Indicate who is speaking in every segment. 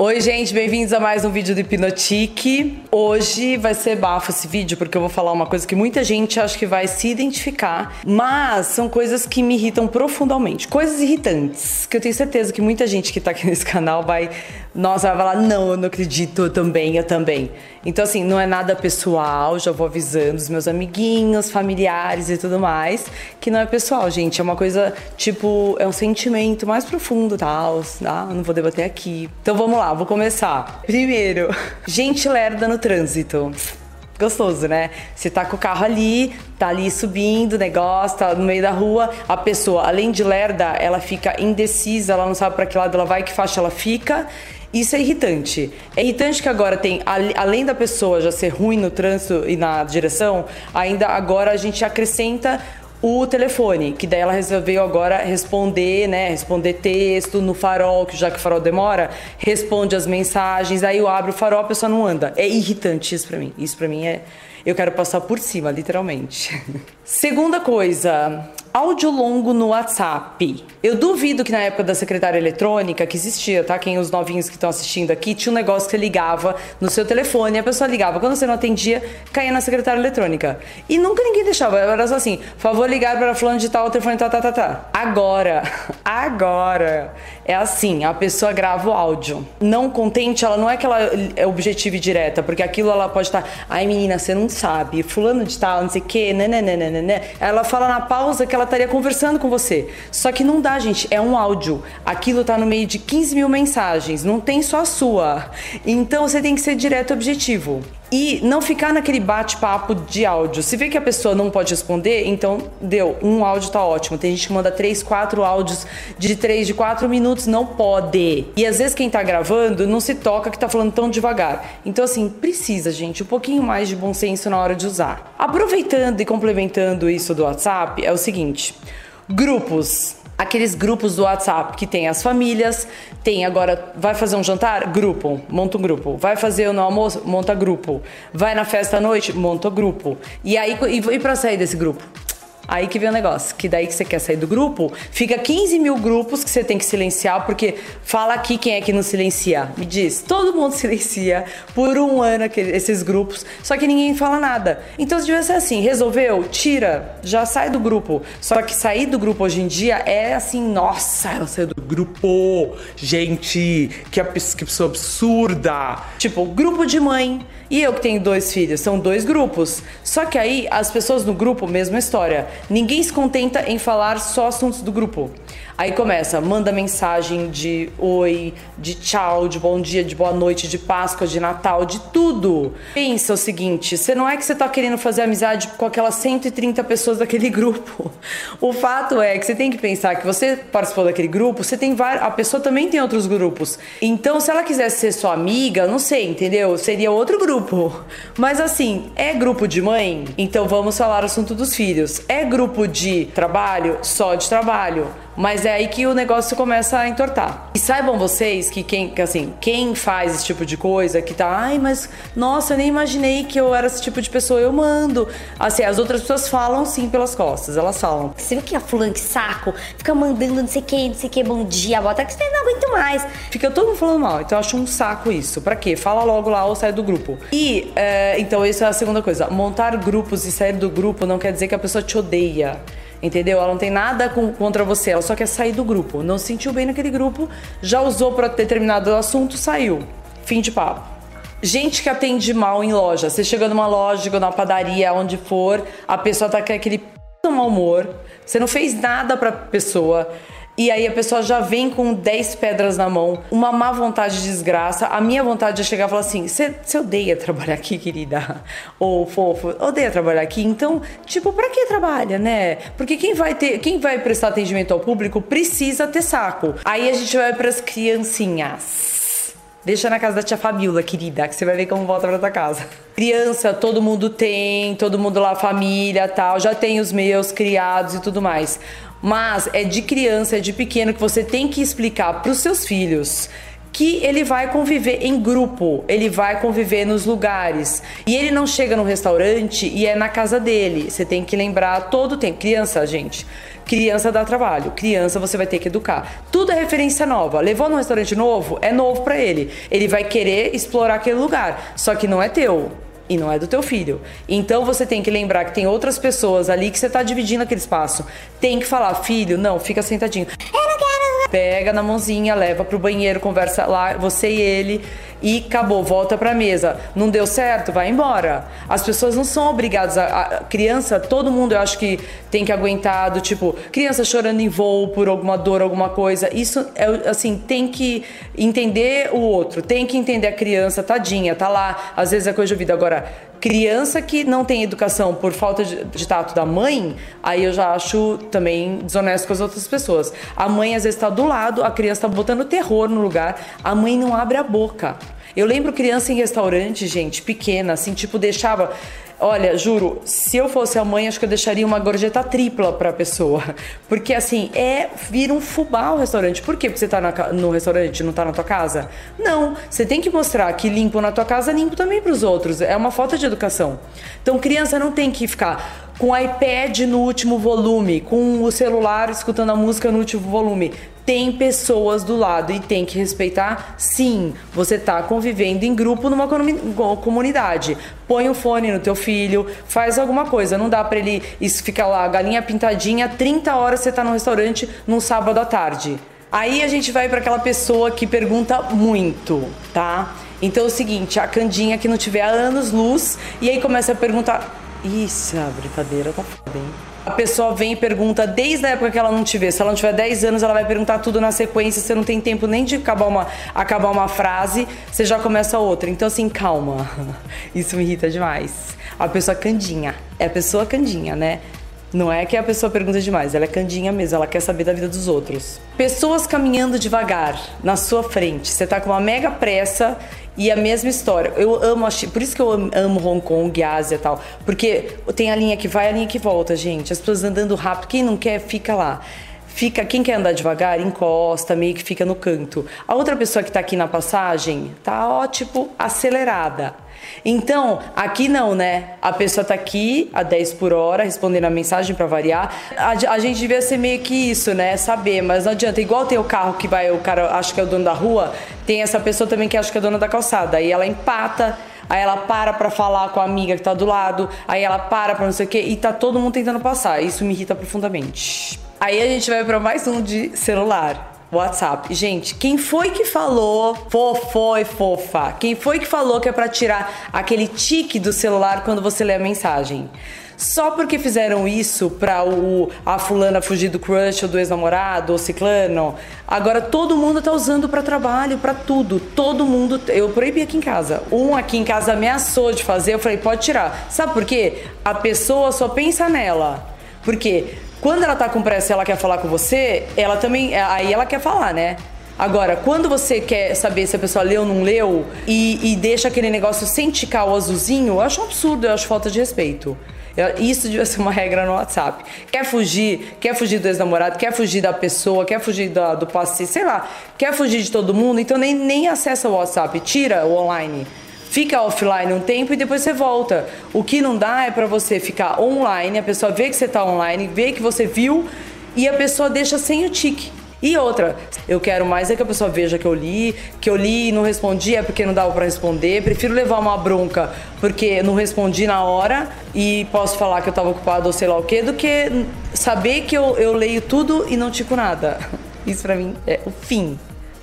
Speaker 1: Oi, gente, bem-vindos a mais um vídeo do Hipnotique. Hoje vai ser bafo esse vídeo porque eu vou falar uma coisa que muita gente acha que vai se identificar, mas são coisas que me irritam profundamente, coisas irritantes, que eu tenho certeza que muita gente que tá aqui nesse canal vai, nossa, vai falar: "Não, eu não acredito, eu também, eu também". Então assim, não é nada pessoal, já vou avisando os meus amiguinhos, familiares e tudo mais, que não é pessoal, gente, é uma coisa tipo, é um sentimento mais profundo, tal, tá? Não vou debater aqui. Então vamos lá vou começar. Primeiro, gente lerda no trânsito gostoso, né? Você tá com o carro ali, tá ali subindo, negócio, tá no meio da rua, a pessoa, além de lerda, ela fica indecisa, ela não sabe para que lado ela vai, que faixa ela fica. Isso é irritante. É irritante que agora tem, além da pessoa já ser ruim no trânsito e na direção, ainda agora a gente acrescenta o telefone, que daí ela resolveu agora responder, né? Responder texto no farol, que já que o farol demora, responde as mensagens, aí eu abro o farol, a pessoa não anda. É irritante isso pra mim. Isso pra mim é. Eu quero passar por cima, literalmente. Segunda coisa, áudio longo no WhatsApp. Eu duvido que na época da secretária eletrônica, que existia, tá? Quem os novinhos que estão assistindo aqui, tinha um negócio que você ligava no seu telefone, a pessoa ligava. Quando você não atendia, caía na secretária eletrônica. E nunca ninguém deixava. Era só assim: favor ligar para fulano de tal, o telefone tá, tá, tá, tá. Agora, agora, é assim: a pessoa grava o áudio. Não contente, ela não é que ela é objetiva direta, porque aquilo ela pode estar, tá, ai menina, você não sabe, fulano de tal, não sei o quê, né, né, né, né, né. Ela fala na pausa que ela estaria conversando com você. Só que não dá, gente, é um áudio. Aquilo tá no meio de 15 mil mensagens, não tem só a sua. Então você tem que ser direto e objetivo. E não ficar naquele bate-papo de áudio. Se vê que a pessoa não pode responder, então deu. Um áudio tá ótimo. Tem gente que manda três, quatro áudios de três, de quatro minutos. Não pode. E às vezes quem tá gravando não se toca que tá falando tão devagar. Então, assim, precisa, gente, um pouquinho mais de bom senso na hora de usar. Aproveitando e complementando isso do WhatsApp, é o seguinte: grupos aqueles grupos do WhatsApp que tem as famílias, tem agora, vai fazer um jantar? Grupo, monta um grupo. Vai fazer no almoço? Monta grupo. Vai na festa à noite? Monta grupo. E aí, e, e pra sair desse grupo? Aí que vem o negócio, que daí que você quer sair do grupo, fica 15 mil grupos que você tem que silenciar, porque fala aqui quem é que não silencia. Me diz, todo mundo silencia por um ano aquele, esses grupos, só que ninguém fala nada. Então se tivesse ser assim, resolveu, tira, já sai do grupo. Só que sair do grupo hoje em dia é assim, nossa, ela saiu do grupo, gente, que, que pessoa absurda. Tipo, grupo de mãe. E eu que tenho dois filhos, são dois grupos. Só que aí as pessoas no grupo, mesma história. Ninguém se contenta em falar só assuntos do grupo. Aí começa, manda mensagem de oi, de tchau, de bom dia, de boa noite, de Páscoa, de Natal, de tudo. Pensa o seguinte: você não é que você tá querendo fazer amizade com aquelas 130 pessoas daquele grupo. O fato é que você tem que pensar que você participou daquele grupo, você tem vários, a pessoa também tem outros grupos. Então, se ela quisesse ser sua amiga, não sei, entendeu? Seria outro grupo. Mas assim, é grupo de mãe? Então vamos falar o assunto dos filhos. É grupo de trabalho? Só de trabalho. Mas é aí que o negócio começa a entortar. E saibam vocês que quem, que assim, quem faz esse tipo de coisa, que tá, ai, mas nossa, eu nem imaginei que eu era esse tipo de pessoa, eu mando. Assim, as outras pessoas falam sim pelas costas, elas falam.
Speaker 2: Você viu que a fulano que saco fica mandando não sei que, não sei que, bom dia, bota que você não aguento mais.
Speaker 1: Fica todo mundo falando mal, então eu acho um saco isso. Pra quê? Fala logo lá ou sai do grupo. E, é, então, isso é a segunda coisa. Montar grupos e sair do grupo não quer dizer que a pessoa te odeia. Entendeu? Ela não tem nada com, contra você, ela só quer sair do grupo. Não se sentiu bem naquele grupo, já usou para determinado assunto, saiu. Fim de papo. Gente que atende mal em loja. Você chega numa loja, numa padaria, onde for, a pessoa tá com aquele p... mau humor. Você não fez nada pra pessoa. E aí a pessoa já vem com 10 pedras na mão, uma má vontade de desgraça. A minha vontade é chegar e falar assim: você odeia trabalhar aqui, querida? Ou fofo, odeia trabalhar aqui. Então, tipo, pra que trabalha, né? Porque quem vai ter, quem vai prestar atendimento ao público precisa ter saco. Aí a gente vai pras criancinhas. Deixa na casa da tia Fabiola, querida, que você vai ver como volta pra tua casa. Criança, todo mundo tem, todo mundo lá, família tal, já tem os meus criados e tudo mais. Mas é de criança, é de pequeno que você tem que explicar para os seus filhos que ele vai conviver em grupo, ele vai conviver nos lugares. E ele não chega no restaurante e é na casa dele. Você tem que lembrar todo o tempo. Criança, gente, Criança dá trabalho. Criança você vai ter que educar. Tudo é referência nova. Levou num restaurante novo, é novo para ele. Ele vai querer explorar aquele lugar, só que não é teu e não é do teu filho. Então você tem que lembrar que tem outras pessoas ali que você está dividindo aquele espaço. Tem que falar, filho, não, fica sentadinho. Eu não quero. Pega na mãozinha, leva pro banheiro, conversa lá, você e ele e acabou, volta pra mesa. Não deu certo, vai embora. As pessoas não são obrigadas a, a, criança, todo mundo eu acho que tem que aguentar do tipo, criança chorando em voo por alguma dor, alguma coisa. Isso é assim, tem que entender o outro, tem que entender a criança, tadinha, tá lá, às vezes é coisa de vida agora criança que não tem educação por falta de, de, tato da mãe, aí eu já acho também desonesto com as outras pessoas. A mãe às vezes está do lado, a criança está botando terror no lugar, a mãe não abre a boca. Eu lembro criança em restaurante, gente, pequena, assim, tipo, deixava. Olha, juro, se eu fosse a mãe, acho que eu deixaria uma gorjeta tripla pra pessoa. Porque assim, é vira um fubá o restaurante. Por quê? Porque você tá na, no restaurante não tá na tua casa? Não. Você tem que mostrar que limpo na tua casa, limpo também pros outros. É uma falta de educação. Então, criança não tem que ficar com o iPad no último volume, com o celular escutando a música no último volume tem pessoas do lado e tem que respeitar. Sim, você está convivendo em grupo numa comunidade. Põe o um fone no teu filho, faz alguma coisa. Não dá para ele ficar lá, galinha pintadinha, 30 horas você está no restaurante num sábado à tarde. Aí a gente vai para aquela pessoa que pergunta muito, tá? Então é o seguinte, a Candinha que não tiver anos luz e aí começa a perguntar. Isso, a brincadeira tá foda, hein? A pessoa vem e pergunta desde a época que ela não te vê. Se ela não tiver 10 anos, ela vai perguntar tudo na sequência. Você não tem tempo nem de acabar uma, acabar uma frase, você já começa outra. Então, assim, calma. Isso me irrita demais. A pessoa candinha. É a pessoa candinha, né? Não é que a pessoa pergunta demais, ela é candinha mesmo, ela quer saber da vida dos outros. Pessoas caminhando devagar na sua frente. Você tá com uma mega pressa e a mesma história. Eu amo a China, por isso que eu amo Hong Kong, Ásia e tal. Porque tem a linha que vai a linha que volta, gente. As pessoas andando rápido, quem não quer, fica lá fica quem quer andar devagar encosta meio que fica no canto a outra pessoa que tá aqui na passagem tá ó tipo acelerada então, aqui não, né? A pessoa tá aqui a 10 por hora, respondendo a mensagem para variar. A, a, gente devia ser meio que isso, né? Saber, mas não adianta. Igual tem o carro que vai, o cara acha que é o dono da rua, tem essa pessoa também que acha que é dona da calçada. Aí ela empata, aí ela para pra falar com a amiga que tá do lado, aí ela para pra não sei o quê, e tá todo mundo tentando passar. Isso me irrita profundamente. Aí a gente vai para mais um de celular. WhatsApp. Gente, quem foi que falou fofo e fofa? Quem foi que falou que é para tirar aquele tique do celular quando você lê a mensagem? Só porque fizeram isso pra o, a fulana fugir do crush ou do ex-namorado ou ciclano, agora todo mundo tá usando para trabalho, para tudo. Todo mundo. Eu proibi aqui em casa. Um aqui em casa ameaçou de fazer, eu falei, pode tirar. Sabe por quê? A pessoa só pensa nela. Porque quando ela tá com pressa e ela quer falar com você, ela também. Aí ela quer falar, né? Agora, quando você quer saber se a pessoa leu ou não leu e, e deixa aquele negócio sem ticar o azulzinho, eu acho um absurdo, eu acho falta de respeito. Isso devia ser uma regra no WhatsApp. Quer fugir, quer fugir do ex-namorado, quer fugir da pessoa, quer fugir do, do passe, sei lá, quer fugir de todo mundo, então nem, nem acessa o WhatsApp, tira o online fica offline um tempo e depois você volta. O que não dá é para você ficar online, a pessoa vê que você está online, vê que você viu e a pessoa deixa sem o tique. E outra, eu quero mais é que a pessoa veja que eu li, que eu li e não respondi é porque não dava para responder. Prefiro levar uma bronca porque não respondi na hora e posso falar que eu estava ocupado ou sei lá o que, do que saber que eu, eu leio tudo e não tico nada. Isso para mim é o fim.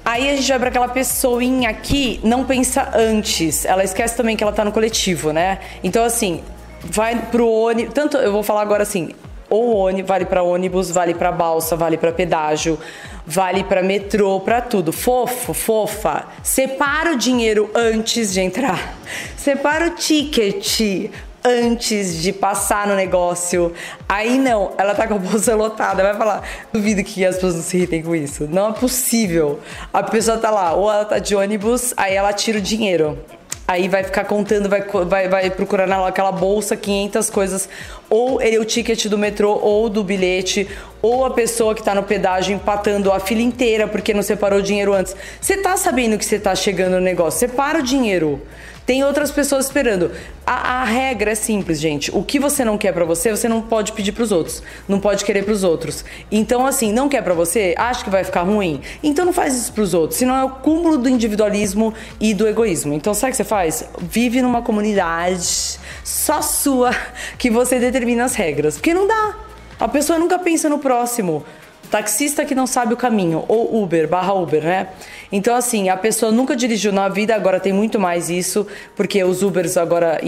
Speaker 1: Aí a gente vai para aquela pessoinha aqui, não pensa antes. Ela esquece também que ela tá no coletivo, né? Então, assim, vai pro ônibus. Tanto eu vou falar agora assim: ou ônibus, vale para ônibus, vale para balsa, vale para pedágio, vale para metrô, para tudo. Fofo, fofa, separa o dinheiro antes de entrar. Separa o ticket antes de passar no negócio. Aí não, ela tá com a bolsa lotada, vai falar. Duvido que as pessoas não se irritem com isso. Não é possível. A pessoa tá lá, ou ela tá de ônibus, aí ela tira o dinheiro. Aí vai ficar contando, vai, vai, vai procurar naquela bolsa 500 coisas. ou ele o ticket do metrô ou do bilhete, ou a pessoa que tá no pedágio empatando a fila inteira porque não separou o dinheiro antes. Você tá sabendo que você tá chegando no negócio, separa o dinheiro. Tem outras pessoas esperando. A, a regra é simples, gente. O que você não quer para você, você não pode pedir para os outros. Não pode querer para os outros. Então, assim, não quer para você, acha que vai ficar ruim. Então não faz isso para os outros. Senão é o cúmulo do individualismo e do egoísmo. Então, sabe o que você faz? Vive numa comunidade só sua que você determina as regras. Porque não dá. A pessoa nunca pensa no próximo. Taxista que não sabe o caminho, ou Uber, barra Uber, né? Então, assim, a pessoa nunca dirigiu na vida, agora tem muito mais isso, porque os Ubers agora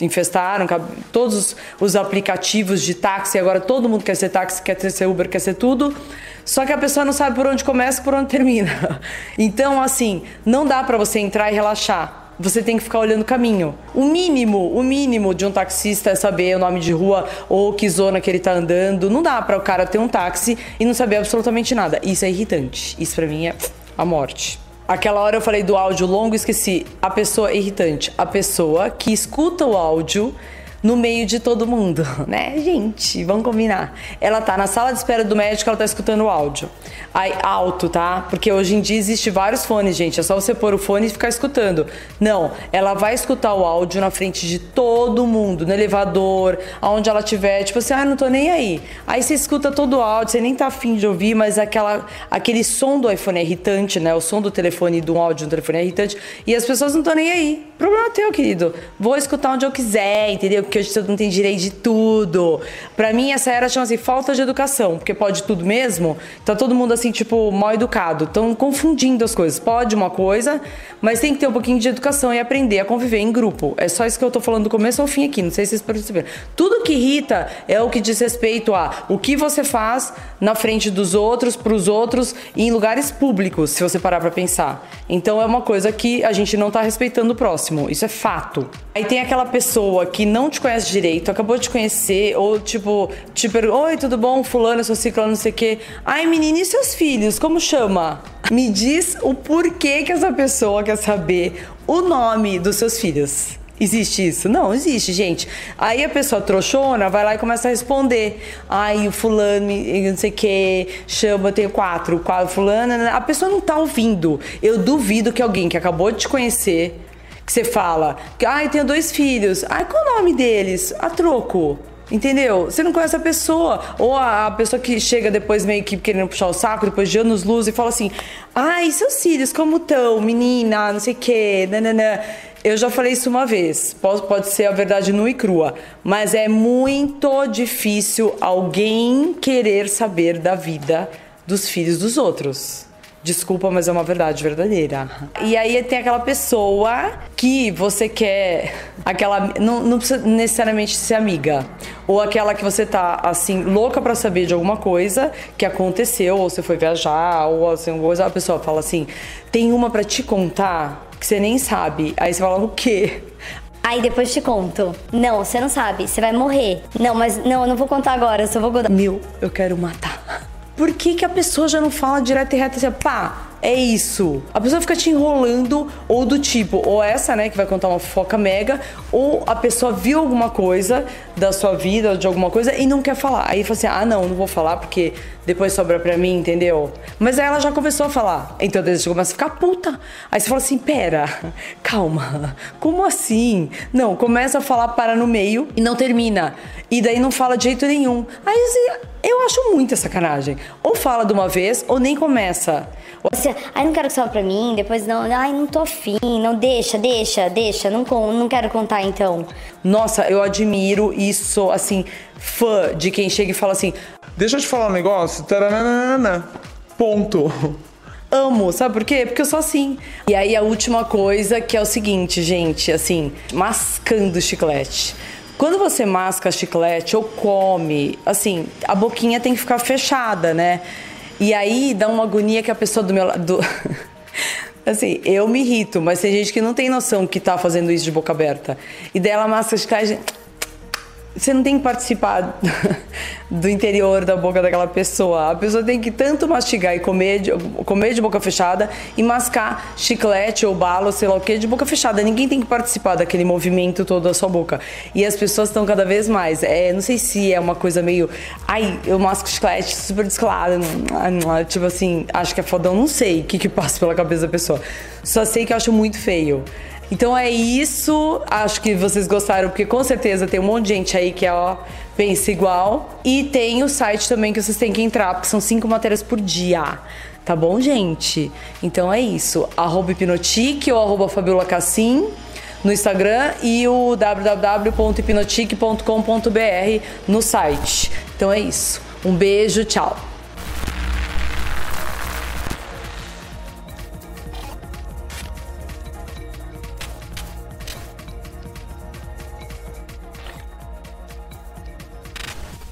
Speaker 1: infestaram todos os aplicativos de táxi, agora todo mundo quer ser táxi, quer ser Uber, quer ser tudo. Só que a pessoa não sabe por onde começa por onde termina. Então, assim, não dá para você entrar e relaxar você tem que ficar olhando o caminho. O mínimo, o mínimo de um taxista é saber o nome de rua ou que zona que ele tá andando. Não dá para o cara ter um táxi e não saber absolutamente nada. Isso é irritante. Isso para mim é a morte. Aquela hora eu falei do áudio longo, esqueci. A pessoa irritante, a pessoa que escuta o áudio no meio de todo mundo, né, gente? Vamos combinar. Ela tá na sala de espera do médico, ela tá escutando o áudio. Aí, alto, tá? Porque hoje em dia existe vários fones, gente. É só você pôr o fone e ficar escutando. Não, ela vai escutar o áudio na frente de todo mundo, no elevador, aonde ela tiver, tipo assim, ah, não tô nem aí. Aí você escuta todo o áudio, você nem tá afim de ouvir, mas aquela, aquele som do iPhone é irritante, né? O som do telefone, do áudio do telefone é irritante. E as pessoas não estão nem aí. Problema teu, querido. Vou escutar onde eu quiser, entendeu? porque hoje todo mundo tem direito de tudo. Para mim, essa era chama assim, falta de educação, porque pode tudo mesmo. Tá todo mundo assim, tipo, mal educado. Estão confundindo as coisas. Pode uma coisa, mas tem que ter um pouquinho de educação e aprender a conviver em grupo. É só isso que eu tô falando do começo ao fim aqui, não sei se vocês perceberam. Tudo que irrita é o que diz respeito a o que você faz na frente dos outros, pros outros e em lugares públicos, se você parar pra pensar. Então é uma coisa que a gente não tá respeitando o próximo. Isso é fato. Aí tem aquela pessoa que não te conhece direito, acabou de conhecer, ou tipo, tipo, oi, tudo bom? Fulano, seu ciclo, não sei o quê. Ai, menina, e seus filhos? Como chama? Me diz o porquê que essa pessoa quer saber o nome dos seus filhos. Existe isso? Não, existe, gente. Aí a pessoa trouxona vai lá e começa a responder. Ai, o fulano, não sei o que, chama, tem quatro, quatro fulano. A pessoa não tá ouvindo. Eu duvido que alguém que acabou de te conhecer que você fala, ai, tenho dois filhos. Ai, qual o nome deles? A troco. Entendeu? Você não conhece a pessoa. Ou a, pessoa que chega depois meio que querendo puxar o saco, depois de anos luz, e fala assim: Ai, seus filhos, como estão? Menina, não sei o quê, nananã. Eu já falei isso uma vez, pode, pode ser a verdade nua e crua, mas é muito difícil alguém querer saber da vida dos filhos dos outros. Desculpa, mas é uma verdade verdadeira. E aí tem aquela pessoa que você quer. Aquela. Não, não precisa necessariamente ser amiga. Ou aquela que você tá, assim, louca para saber de alguma coisa que aconteceu, ou você foi viajar, ou assim, alguma coisa. A pessoa fala assim: tem uma para te contar que você nem sabe. Aí você fala: o quê?
Speaker 2: Aí depois te conto. Não, você não sabe, você vai morrer. Não, mas não, eu não vou contar agora, eu só vou contar.
Speaker 1: Meu, eu quero matar. Por que, que a pessoa já não fala direto e reto assim, pá, é isso. A pessoa fica te enrolando, ou do tipo, ou essa, né, que vai contar uma foca mega, ou a pessoa viu alguma coisa da sua vida, de alguma coisa, e não quer falar. Aí fala assim: ah, não, não vou falar porque depois sobra pra mim, entendeu? Mas aí ela já começou a falar. Então você começa a ficar puta. Aí você fala assim: pera, calma, como assim? Não, começa a falar, para no meio e não termina. E daí não fala de jeito nenhum. Aí assim, eu acho muita sacanagem. Ou fala de uma vez, ou nem começa.
Speaker 2: Você, ai, não quero que salve pra mim, depois não, ai, não tô afim, não deixa, deixa, deixa, não, não quero contar então.
Speaker 1: Nossa, eu admiro isso, assim, fã de quem chega e fala assim:
Speaker 3: Deixa eu te falar um negócio, taranana, ponto.
Speaker 1: Amo, sabe por quê? Porque eu sou assim. E aí a última coisa que é o seguinte, gente, assim, mascando chiclete. Quando você masca chiclete ou come, assim, a boquinha tem que ficar fechada, né? E aí dá uma agonia que a pessoa do meu lado. assim, eu me irrito, mas tem gente que não tem noção que tá fazendo isso de boca aberta. E dela de caixa. Você não tem que participar do interior da boca daquela pessoa. A pessoa tem que tanto mastigar e comer de, comer de boca fechada e mascar chiclete ou bala, sei lá o que, de boca fechada. Ninguém tem que participar daquele movimento todo da sua boca. E as pessoas estão cada vez mais. É, não sei se é uma coisa meio. Ai, eu masco chiclete super descolada. Tipo assim, acho que é fodão. Não sei o que, que passa pela cabeça da pessoa. Só sei que eu acho muito feio. Então é isso. Acho que vocês gostaram, porque com certeza tem um monte de gente aí que é, ó, pensa igual. E tem o site também que vocês têm que entrar, porque são cinco matérias por dia. Tá bom, gente? Então é isso. Arroba Hipnotique ou arroba Fabiola Cassim no Instagram e o www.hipnotique.com.br no site. Então é isso. Um beijo, tchau.